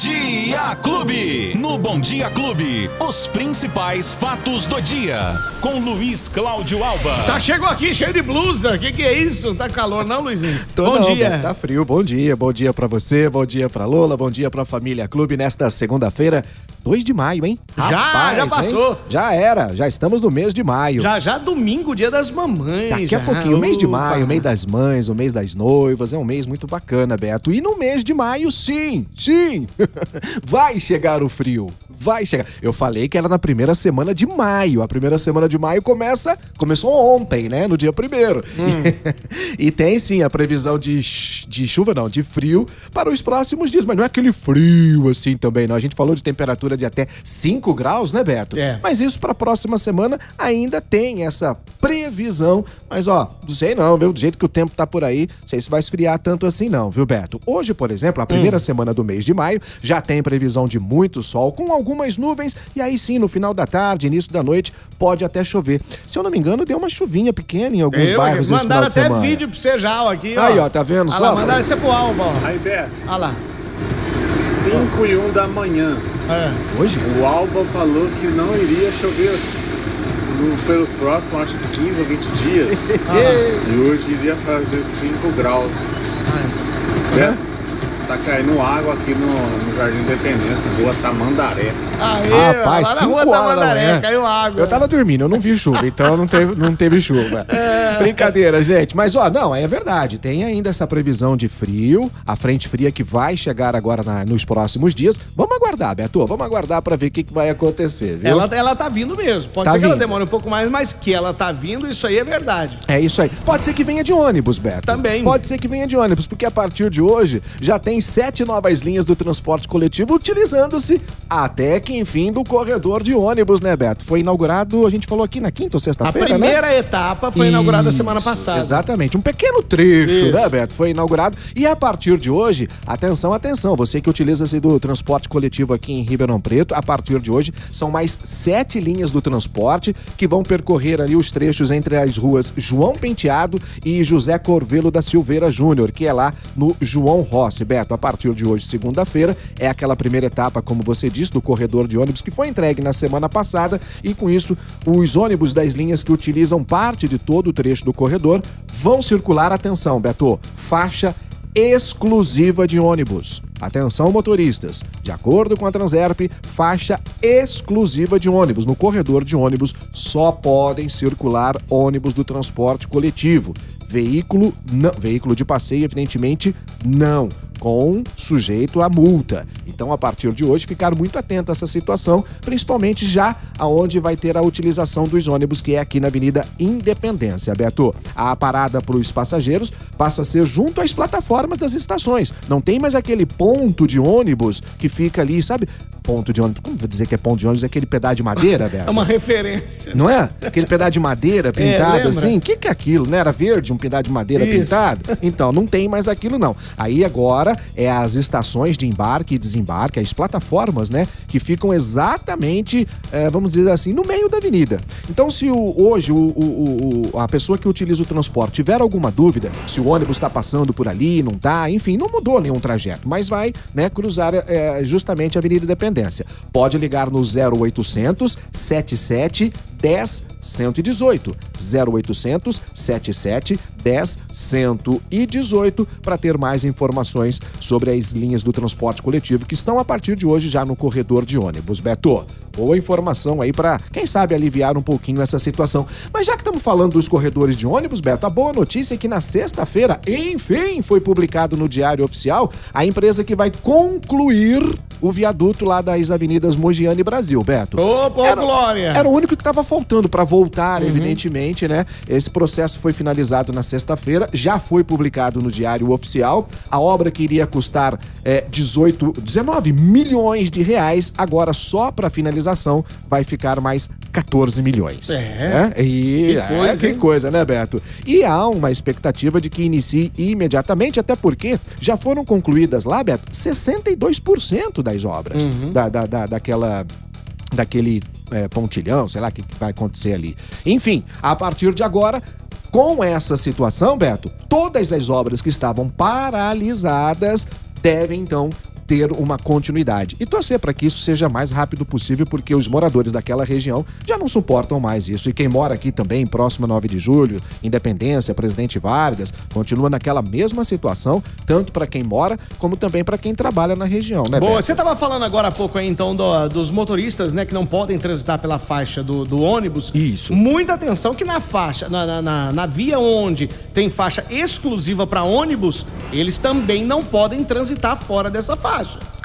Dia Clube. No Bom Dia Clube, os principais fatos do dia. Com Luiz Cláudio Alba. Tá, chegou aqui cheio de blusa. O que, que é isso? Tá calor, não, Luizinho? Tô Bom não, dia. Tá frio. Bom dia. Bom dia pra você, bom dia pra Lola, bom dia pra família Clube nesta segunda-feira, 2 de maio, hein? Já, já hein? passou. Já era, já estamos no mês de maio. Já, já domingo, dia das mamães. Daqui já. a pouquinho, o mês de maio, o mês das mães, o mês das noivas, é um mês muito bacana, Beto. E no mês de maio, sim, sim, vai chegar o frio. Vai chegar. Eu falei que era na primeira semana de maio. A primeira semana de maio começa, começou ontem, né? No dia primeiro. Hum. E, e tem sim a previsão de, de chuva, não, de frio para os próximos dias. Mas não é aquele frio assim também, não. A gente falou de temperatura de até 5 graus, né, Beto? É. Mas isso para a próxima semana ainda tem essa previsão. Mas ó, não sei não, viu? Do jeito que o tempo tá por aí, não sei se vai esfriar tanto assim não, viu, Beto? Hoje, por exemplo, a primeira semana do mês de maio já tem previsão de muito sol com algumas nuvens e aí sim, no final da tarde, início da noite, pode até chover. Se eu não me engano, deu uma chuvinha pequena em alguns Eu, bairros esse final mandaram de até semana. vídeo pra você já, ó, aqui, ó. Aí, ó, tá vendo Olha só? lá, mandaram isso pro Alba, ó. Aí, Beto, Olha lá. 5 e 1 da manhã. É. Hoje? O Alba falou que não iria chover no- pelos próximos, acho que 15 ou 20 dias. Ah. E hoje iria fazer 5 graus. Beto, tá caindo água aqui no, no Jardim Independência, rua Tamandaré. Aí, Rapaz, lá na 5 rua horas da Tamandaré, manhã. caiu água. Eu tava dormindo, eu não vi chuva, então não teve, não teve chuva. Brincadeira, gente. Mas, ó, não, é verdade. Tem ainda essa previsão de frio, a frente fria que vai chegar agora na- nos próximos dias. Vamos aguardar, Beto. Vamos aguardar pra ver o que, que vai acontecer, viu? Ela, ela tá vindo mesmo. Pode Tá ser que ela vindo. demore um pouco mais, mas que ela tá vindo, isso aí é verdade. É isso aí. Pode ser que venha de ônibus, Beto. Também. Pode ser que venha de ônibus, porque a partir de hoje já tem sete novas linhas do transporte coletivo utilizando-se até que enfim do corredor de ônibus, né, Beto? Foi inaugurado, a gente falou aqui na quinta ou A sexta-feira, né? primeira etapa foi inaugurada Isso, semana passada. Exatamente, um pequeno trecho, Isso. né, Beto? Foi inaugurado. E a partir de hoje, atenção, atenção, você que utiliza-se do transporte coletivo aqui em Ribeirão Preto, a partir de hoje são mais sete linhas do transporte que vão percorrer ali os trechos entre as ruas João Penteado e José Corvelo da Silveira Júnior, que é lá no João Rossi. Beto, a partir de hoje, segunda-feira, é aquela primeira etapa, como você disse, do corredor de ônibus que foi entregue na semana passada e com isso os ônibus das linhas que utilizam parte de todo o trecho do corredor vão circular, atenção, Beto, faixa exclusiva de ônibus. Atenção, motoristas. De acordo com a Transerp, faixa exclusiva de ônibus. No corredor de ônibus só podem circular ônibus do transporte coletivo. Veículo não, veículo de passeio, evidentemente, não, com sujeito a multa. Então, a partir de hoje, ficar muito atento a essa situação, principalmente já aonde vai ter a utilização dos ônibus, que é aqui na Avenida Independência, Beto. A parada para os passageiros passa a ser junto às plataformas das estações. Não tem mais aquele ponto de ônibus que fica ali, sabe? Ponto de ônibus. Como vou dizer que é ponto de ônibus? É aquele pedaço de madeira, Beto? É uma referência. Não é? Aquele pedaço de madeira pintado lembra? assim. O que, que é aquilo? Não era verde, um pedaço de madeira Isso. pintado? Então, não tem mais aquilo, não. Aí agora é as estações de embarque e desembarque, as plataformas, né? Que ficam exatamente, eh, vamos dizer assim, no meio da avenida. Então, se o- hoje o, o- a pessoa que utiliza o transporte tiver alguma dúvida, se o ônibus está passando por ali, não tá, enfim, não mudou nenhum trajeto, mas vai, né, cruzar eh, justamente a Avenida Independência. Pode ligar no 0800 77 10 118. 0800 77 10 118 para ter mais informações sobre as linhas do transporte coletivo que estão a partir de hoje já no corredor de ônibus. Beto, boa informação aí para, quem sabe, aliviar um pouquinho essa situação. Mas já que estamos falando dos corredores de ônibus, Beto, a boa notícia é que na sexta-feira, enfim, foi publicado no Diário Oficial a empresa que vai concluir o viaduto lá das avenidas Mogiana e Brasil, Beto. Ô, pô, Glória! Era o único que estava faltando para voltar, evidentemente, né? Esse processo foi finalizado na sexta-feira, já foi publicado no Diário Oficial. A obra que iria custar é, 18, 19 milhões de reais, agora só para finalização vai ficar mais 14 milhões. É. É, E, Que é, coisa, que hein? coisa, né, Beto? E há uma expectativa de que inicie imediatamente, até porque já foram concluídas lá, Beto, 62% das obras Uhum. da, da, da- daquela daquele é, pontilhão, sei lá o que, que vai acontecer ali. Enfim, a partir de agora, com essa situação, Beto, todas as obras que estavam paralisadas devem então ter uma continuidade. E torcer para que isso seja mais rápido possível, porque os moradores daquela região já não suportam mais isso. E quem mora aqui também, próximo a 9 de julho, Independência, Presidente Vargas, continua naquela mesma situação, tanto para quem mora, como também para quem trabalha na região, né, Boa, Beto? você estava falando agora há pouco aí, então, do- dos motoristas, né, que não podem transitar pela faixa do, do ônibus. Isso. Muita atenção que na faixa, na, na, na- na via onde tem faixa exclusiva para ônibus, eles também não podem transitar fora dessa faixa.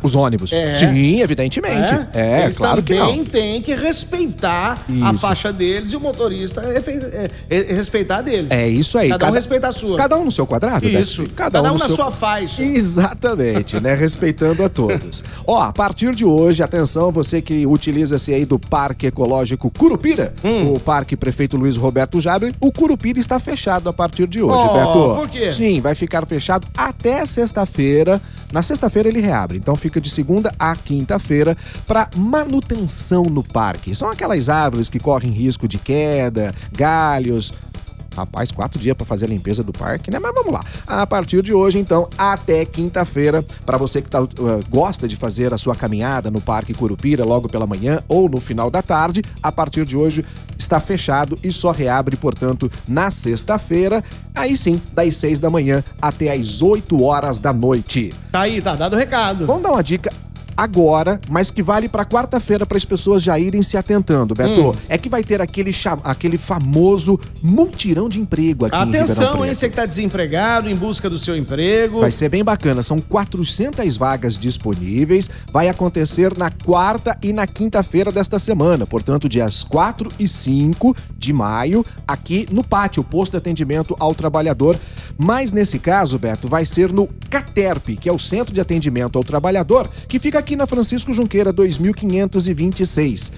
Os ônibus. É. Sim, evidentemente. É, Eles claro que também não. têm que respeitar a Isso. faixa deles e o motorista refe- é, é, respeitar deles. É isso aí. Cada, um respeita a sua. Cada um no seu quadrado, Beto? Isso. Cada, um no na seu- sua faixa. Exatamente, né? Respeitando a todos. Ó, a partir de hoje, atenção, você que utiliza-se aí do Parque Ecológico Curupira, Hum. o Parque Prefeito Luiz Roberto Jabre, o Curupira está fechado a partir de hoje, Oh, Beto. por quê? Sim, vai ficar fechado até sexta-feira. Na sexta-feira ele reabre, então fica de segunda a quinta-feira para manutenção no parque. São aquelas árvores que correm risco de queda, galhos, Rapaz, quatro dias para fazer a limpeza do parque, né? Mas vamos lá. A partir de hoje, então, até quinta-feira, para você que tá, uh, gosta de fazer a sua caminhada no Parque Curupira logo pela manhã ou no final da tarde, a partir de hoje está fechado e só reabre, portanto, na sexta-feira, aí sim, das seis da manhã até as 8 horas da noite. Tá aí, tá dado o recado. Vamos dar uma dica agora, mas que vale para quarta-feira para as pessoas já irem se atentando, Beto. Hum. É que vai ter aquele, cha- aquele famoso multirão de emprego aqui em Atenção, Preto. hein? Você que tá desempregado, em busca do seu emprego. Vai ser bem bacana, são 400 vagas disponíveis. Vai acontecer na quarta e na quinta-feira desta semana, portanto, dias 4 e 5 de maio, aqui no pátio, posto de atendimento ao trabalhador. Mas nesse caso, Beto, vai ser no CATERP, que é o Centro de Atendimento ao Trabalhador, que fica aqui na Francisco Junqueira 2526.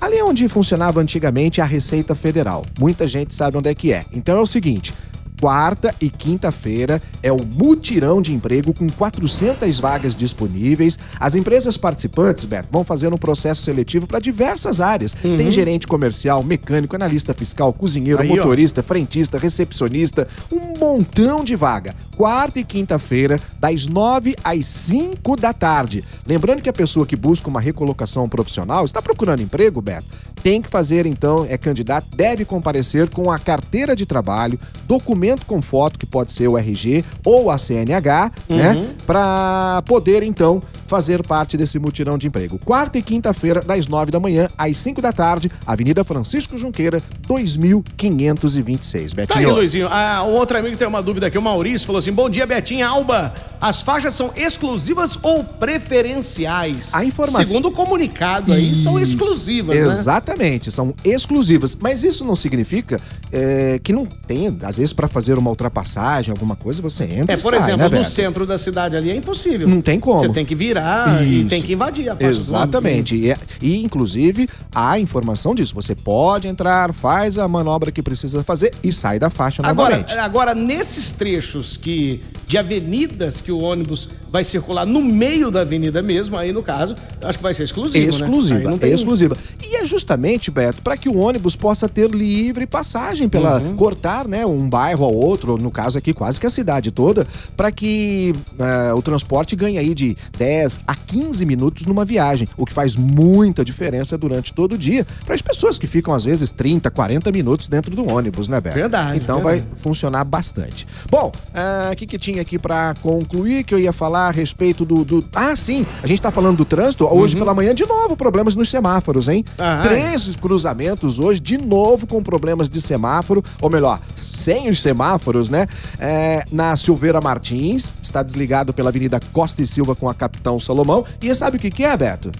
Ali onde funcionava antigamente a Receita Federal. Muita gente sabe onde é que é. Então é o seguinte, quarta e quinta-feira é o mutirão de emprego com 400 vagas disponíveis. As empresas participantes, Beto, vão fazer um processo seletivo para diversas áreas. Tem gerente comercial, mecânico, analista fiscal, cozinheiro, Aí, ó. motorista, frentista, recepcionista, um montão de vaga. Quarta e quinta-feira, das 9 às 5 da tarde. Lembrando que a pessoa que busca uma recolocação profissional está procurando emprego, Beto, tem que fazer então, é candidato, deve comparecer com a carteira de trabalho, documento com foto, que pode ser o RG ou a CNH, né? Para poder então fazer parte desse mutirão de emprego. Quarta e quinta-feira, das 9 da manhã às 5 da tarde, Avenida Francisco Junqueira, 2526. Tá aí, Betinho. Luizinho. Ah, um outro amigo tem uma dúvida aqui, o Maurício, falou assim: Bom dia, Betinha Alba. As faixas são exclusivas ou preferenciais? A informação- Segundo o comunicado aí, são Isso. exclusivas, né? Exatamente, são exclusivas. Mas isso não significa é, que não tem, às vezes, para fazer uma ultrapassagem, alguma coisa, você entra É, por sai, exemplo, né, no centro da cidade ali é impossível. Não tem como. Você tem que virar e Isso. tem que invadir a faixa ônibus, né? Exatamente. E, e, inclusive, há informação disso. Você pode entrar, faz a manobra que precisa fazer e sai da faixa Agora, novamente. agora, nesses trechos que de avenidas que o ônibus vai circular no meio da avenida mesmo, aí no caso, acho que vai ser exclusivo. né? Aí Exclusiva, não tem- exclusiva. E é justamente, Beto, para que o ônibus possa ter livre passagem pela Uhum. cortar, né, um bairro ao outro, no caso aqui quase que a cidade toda, para que ah, o transporte ganhe aí de 10 a 15 minutos numa viagem, o que faz muita diferença durante todo o dia para as pessoas que ficam às vezes 30, 40 minutos dentro do ônibus, né, Beto? Verdade, Então verdade. vai funcionar bastante. Bom, ah, o que, que tinha aqui para concluir que eu ia falar a respeito do, do- Ah, sim, a gente tá falando do trânsito. Hoje pela manhã, de novo, problemas nos semáforos, hein? Uhum. Ah, Três cruzamentos hoje, de novo com problemas de semáforo, ou melhor, sem os semáforos, né? É, na Silveira Martins, está desligado pela Avenida Costa e Silva com a Capitão Salomão. E sabe o que, que é, Beto?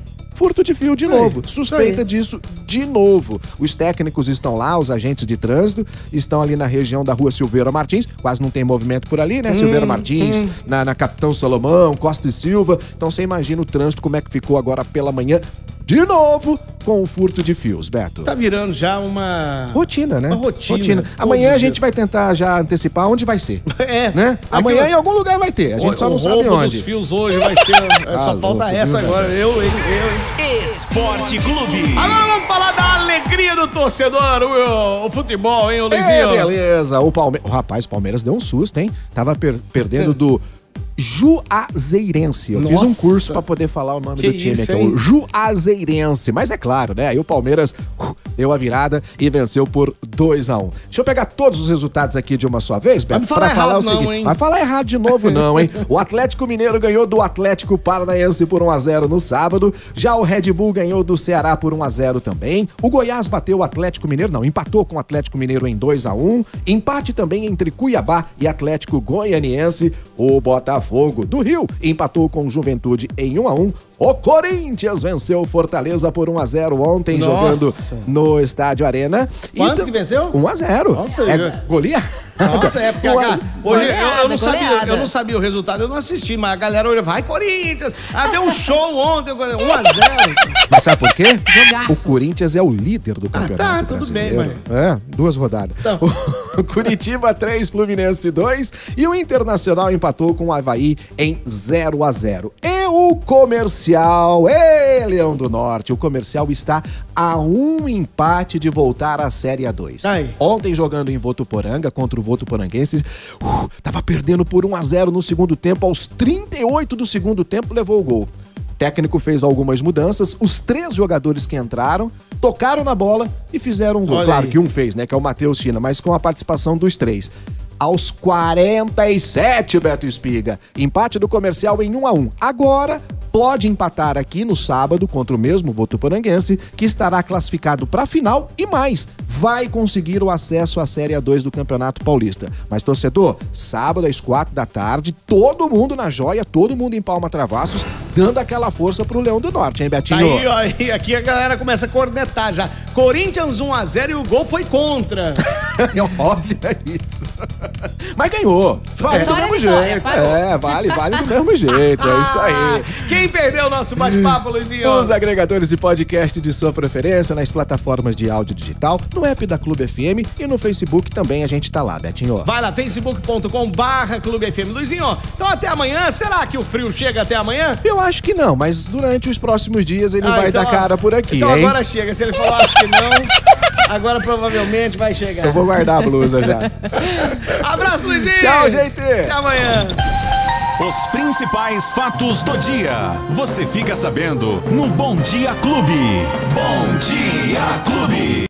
Furto de fio de Aí, novo. Suspeita aí. disso de novo. Os técnicos estão lá, os agentes de trânsito estão ali na região da rua Silveira Martins. Quase não tem movimento por ali, né? Hum, Silveira Martins, na, na Capitão Salomão, Costa e Silva. Então você imagina o trânsito como é que ficou agora pela manhã. De novo, com o furto de fios, Beto. Tá virando já uma. Rotina, né? Uma rotina. Amanhã Todos a os gente vai tentar já antecipar onde vai ser. É. Né? Amanhã em algum lugar vai ter. A gente o, só não o sabe roubo onde. dos fios hoje vai ser. é, só Ah, falta louco, essa viu, agora. Eu, hein? Eu, hein? Esporte Clube. Agora vamos falar da alegria do torcedor, o, o futebol, hein, o É, Luizinho? beleza. O, Palme... o rapaz, o Palmeiras deu um susto, hein? Tava per- perdendo do Juazeirense. Eu fiz um Nossa. curso pra poder falar o nome Que do time isso, aqui, hein? o Juazeirense. Mas é claro, né? Aí o Palmeiras uh, deu a virada e venceu por 2 a 1 Deixa eu pegar todos os resultados aqui de uma só vez, Beto, Vai falar pra falar errado o não, seguinte. hein? Vai falar errado de novo não, hein? O Atlético Mineiro ganhou do Atlético Paranaense por 1 a 0 no sábado. Já o Red Bull ganhou do Ceará por 1 a 0 também. O Goiás bateu o Atlético Mineiro, não, empatou com o Atlético Mineiro em 2 a 1. Empate também entre Cuiabá e Atlético Goianiense. O Botafogo do Rio empatou com o Juventude em 1 a 1. O Corinthians venceu o Fortaleza por 1 a 0 ontem Nossa. jogando no Estádio Arena. Quanto tam- que venceu? 1 a 0. Nossa, é eu- golia. Nossa, é porque a Um hoje eu, eu Goleada, não sabia, goleada. eu não sabia o resultado, eu não assisti, mas a galera olha, vai Corinthians. Ah, deu um show ontem, 1 a 0. Mas sabe por quê? Jogaço. O Corinthians é o líder do campeonato tá, tudo bem, brasileiro. É, duas rodadas. Então. Curitiba 3, Fluminense 2 e o Internacional empatou com o Havaí em 0 a 0 E o Comercial, ê, Leão do Norte, o Comercial está a um empate de voltar à Série A2. Aí. Ontem jogando em Votuporanga contra o Votuporanguense, uh, tava perdendo por 1 a 0 no segundo tempo, aos 38 do segundo tempo levou o gol. Técnico fez algumas mudanças, os três jogadores que entraram tocaram na bola e fizeram um gol. Olha claro aí. que um fez, né, que é o Matheus China, mas com a participação dos três. Aos 47, Beto Espiga. Empate do comercial em 1 a 1 Agora pode empatar aqui no sábado contra o mesmo Votuporanguense, que estará classificado para a final e mais, vai conseguir o acesso à Série A2 do Campeonato Paulista. Mas torcedor, sábado às quatro da tarde, todo mundo na joia, todo mundo em Palma Travassos, dando aquela força pro Leão do Norte, hein, Tá Betinho? aí, ó, aí, aqui a galera começa a cornetar já. Corinthians 1 a 0 e o gol foi contra. Olha isso. Mas ganhou. Vale do Vitória, mesmo vitória, jeito. pagou. É, vale, vale do mesmo jeito. É isso aí. Quem perdeu o nosso bate-papo, Luizinho? Os agregadores de podcast de sua preferência, nas plataformas de áudio digital, no app da Clube FM e no Facebook também a gente tá lá, Betinho. Vai lá, facebook.com barra Clube FM. Luizinho, então até amanhã. Será que o frio chega até amanhã? Eu acho que não, mas durante os próximos dias ele Ah, vai então, dar cara por aqui, Então hein? agora chega. Se ele acho que não, agora provavelmente vai chegar. Eu vou guardar a blusa já. Abraço, Luizinho! Tchau, gente! Até amanhã! Os principais fatos do dia. Você fica sabendo no Bom Dia Clube. Bom Dia Clube.